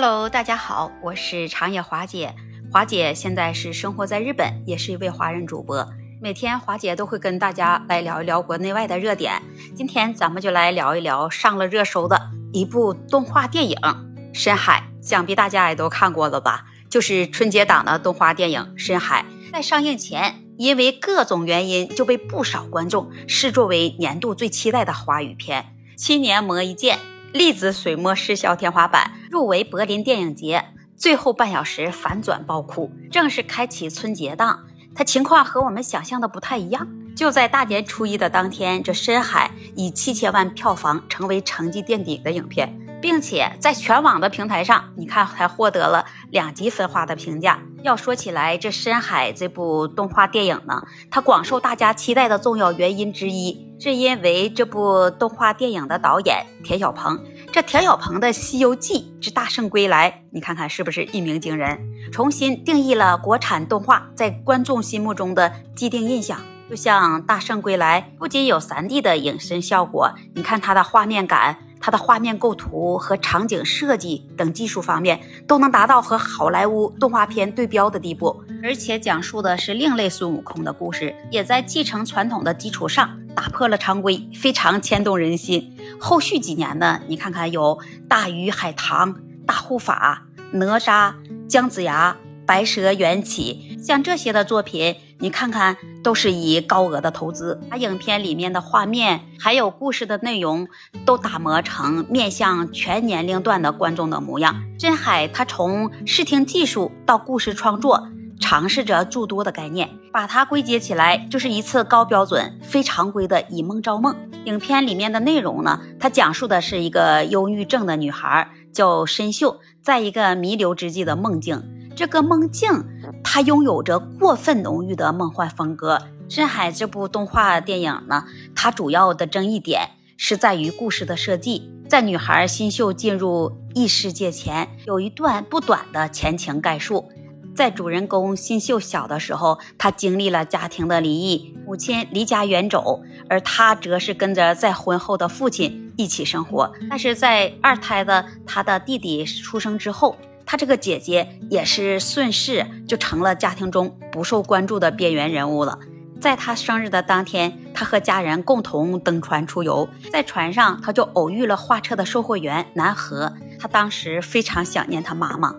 Hello，大家好，我是长野华姐。华姐现在是生活在日本，也是一位华人主播。每天华姐都会跟大家来聊一聊国内外的热点。今天咱们就来聊一聊上了热搜的一部动画电影《深海》，想必大家也都看过了吧？就是春节档的动画电影《深海》。在上映前，因为各种原因，就被不少观众视作为年度最期待的华语片。七年磨一剑。粒子水墨视效天花板入围柏林电影节，最后半小时反转爆哭，正式开启春节档。它情况和我们想象的不太一样。就在大年初一的当天，这《深海》以七千万票房成为成绩垫底的影片。并且在全网的平台上，你看还获得了两极分化的评价。要说起来，这《深海》这部动画电影呢，它广受大家期待的重要原因之一，是因为这部动画电影的导演田晓鹏。这田晓鹏的《西游记之大圣归来》，你看看是不是一鸣惊人？重新定义了国产动画在观众心目中的既定印象。就像《大圣归来》，不仅有 3D 的隐身效果，你看它的画面感。它的画面构图和场景设计等技术方面都能达到和好莱坞动画片对标的地步，而且讲述的是另类孙悟空的故事，也在继承传统的基础上打破了常规，非常牵动人心。后续几年呢，你看看有大鱼海棠、大护法、哪吒、姜子牙、白蛇缘起，像这些的作品。你看看，都是以高额的投资，把影片里面的画面还有故事的内容都打磨成面向全年龄段的观众的模样。深海，他从视听技术到故事创作，尝试着诸多的概念，把它归结起来，就是一次高标准、非常规的以梦招梦。影片里面的内容呢，它讲述的是一个忧郁症的女孩叫申秀，在一个弥留之际的梦境，这个梦境。它拥有着过分浓郁的梦幻风格。深海这部动画电影呢，它主要的争议点是在于故事的设计。在女孩新秀进入异世界前，有一段不短的前情概述。在主人公新秀小的时候，她经历了家庭的离异，母亲离家远走，而她则是跟着再婚后的父亲一起生活。但是在二胎的她的弟弟出生之后。她这个姐姐也是顺势就成了家庭中不受关注的边缘人物了。在她生日的当天，她和家人共同登船出游，在船上，她就偶遇了画册的售货员南河。她当时非常想念她妈妈，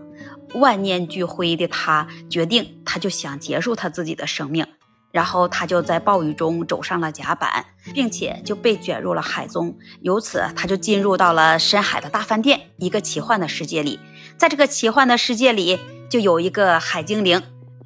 万念俱灰的她决定，她就想结束她自己的生命。然后她就在暴雨中走上了甲板，并且就被卷入了海中。由此，她就进入到了深海的大饭店，一个奇幻的世界里。在这个奇幻的世界里，就有一个海精灵，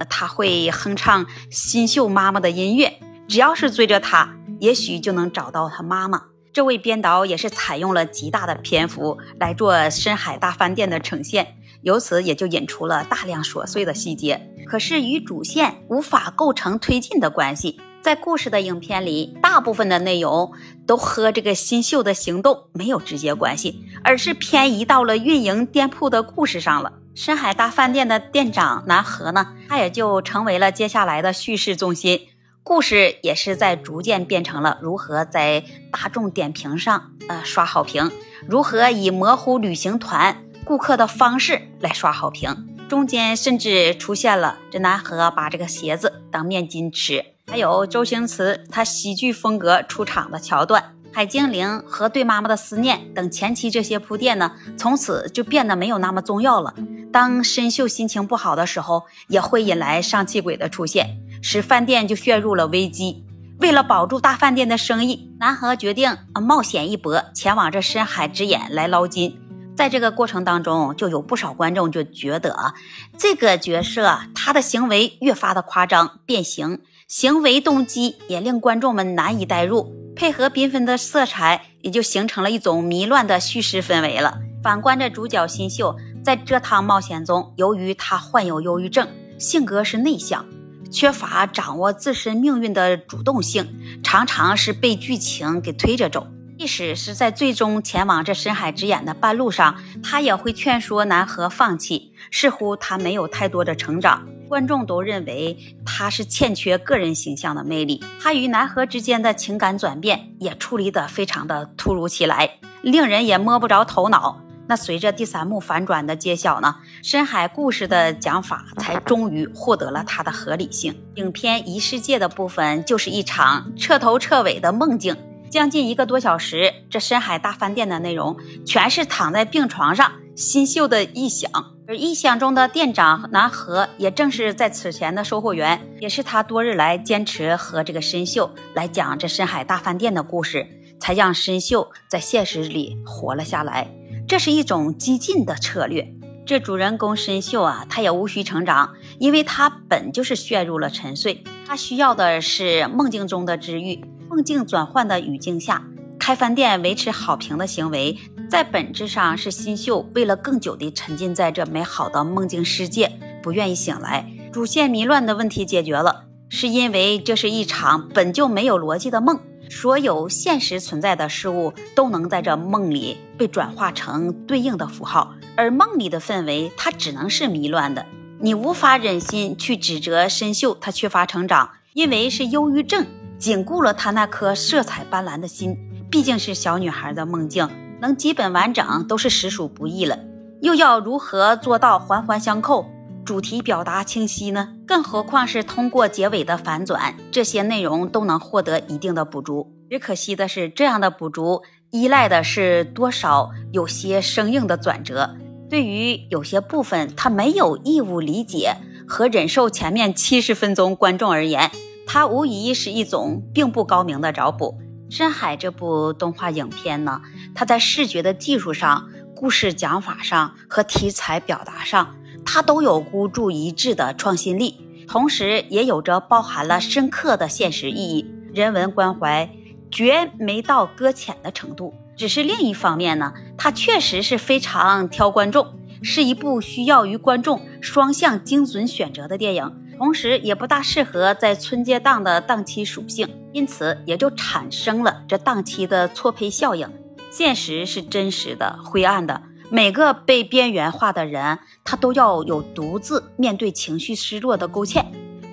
他会哼唱新秀妈妈的音乐。只要是追着他，也许就能找到他妈妈。这位编导也是采用了极大的篇幅来做深海大饭店的呈现，由此也就引出了大量琐碎的细节。可是与主线无法构成推进的关系。在故事的影片里，大部分的内容都和这个新秀的行动没有直接关系，而是偏移到了运营店铺的故事上了。深海大饭店的店长南河呢，他也就成为了接下来的叙事重心，故事也是在逐渐变成了如何在大众点评上呃刷好评，如何以模糊旅行团顾客的方式来刷好评，中间甚至出现了这南河把这个鞋子当面巾吃。还有周星驰他喜剧风格出场的桥段，海精灵和对妈妈的思念等前期这些铺垫呢，从此就变得没有那么重要了。当申秀心情不好的时候，也会引来上气鬼的出现，使饭店就陷入了危机。为了保住大饭店的生意，南河决定冒险一搏，前往这深海之眼来捞金。在这个过程当中，就有不少观众就觉得啊，这个角色他的行为越发的夸张变形。行为动机也令观众们难以代入，配合缤纷的色彩，也就形成了一种迷乱的叙事氛围了。反观这主角新秀，在这趟冒险中，由于他患有忧郁症，性格是内向，缺乏掌握自身命运的主动性，常常是被剧情给推着走。即使是在最终前往这深海之眼的半路上，他也会劝说南河放弃，似乎他没有太多的成长。观众都认为他是欠缺个人形象的魅力，他与南河之间的情感转变也处理得非常的突如其来，令人也摸不着头脑。那随着第三幕反转的揭晓呢，深海故事的讲法才终于获得了它的合理性。影片异世界的部分就是一场彻头彻尾的梦境，将近一个多小时，这深海大饭店的内容全是躺在病床上新秀的臆想，而臆想中的店长南河也正是在此前的售货员，也是他多日来坚持和这个深秀来讲这深海大饭店的故事，才让深秀在现实里活了下来。这是一种激进的策略。这主人公申秀啊，他也无需成长，因为他本就是陷入了沉睡。他需要的是梦境中的治愈。梦境转换的语境下，开饭店维持好评的行为，在本质上是新秀为了更久地沉浸在这美好的梦境世界，不愿意醒来。主线迷乱的问题解决了，是因为这是一场本就没有逻辑的梦。所有现实存在的事物都能在这梦里被转化成对应的符号，而梦里的氛围它只能是迷乱的。你无法忍心去指责申秀，他缺乏成长，因为是忧郁症紧固了他那颗色彩斑斓的心。毕竟是小女孩的梦境，能基本完整都是实属不易了，又要如何做到环环相扣？主题表达清晰呢，更何况是通过结尾的反转，这些内容都能获得一定的补足。只可惜的是，这样的补足依赖的是多少有些生硬的转折，对于有些部分他没有义务理解和忍受。前面七十分钟观众而言，它无疑是一种并不高明的找补。深海这部动画影片呢，它在视觉的技术上、故事讲法上和题材表达上。它都有孤注一掷的创新力，同时也有着包含了深刻的现实意义、人文关怀，绝没到搁浅的程度。只是另一方面呢，它确实是非常挑观众，是一部需要与观众双向精准选择的电影，同时也不大适合在春节档的档期属性，因此也就产生了这档期的错配效应。现实是真实的、灰暗的。每个被边缘化的人，他都要有独自面对情绪失落的勾芡，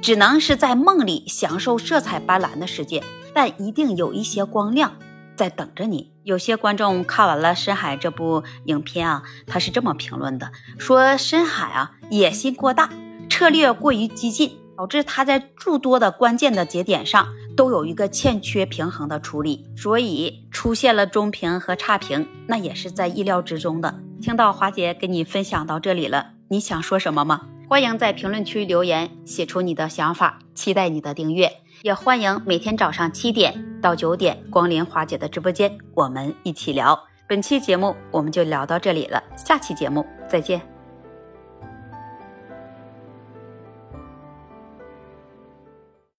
只能是在梦里享受色彩斑斓的世界，但一定有一些光亮在等着你。有些观众看完了《深海》这部影片啊，他是这么评论的：说《深海》啊野心过大，策略过于激进。导致他在诸多的关键的节点上都有一个欠缺平衡的处理，所以出现了中评和差评，那也是在意料之中的。听到华姐跟你分享到这里了，你想说什么吗？欢迎在评论区留言，写出你的想法，期待你的订阅，也欢迎每天早上七点到九点光临华姐的直播间，我们一起聊。本期节目我们就聊到这里了，下期节目再见。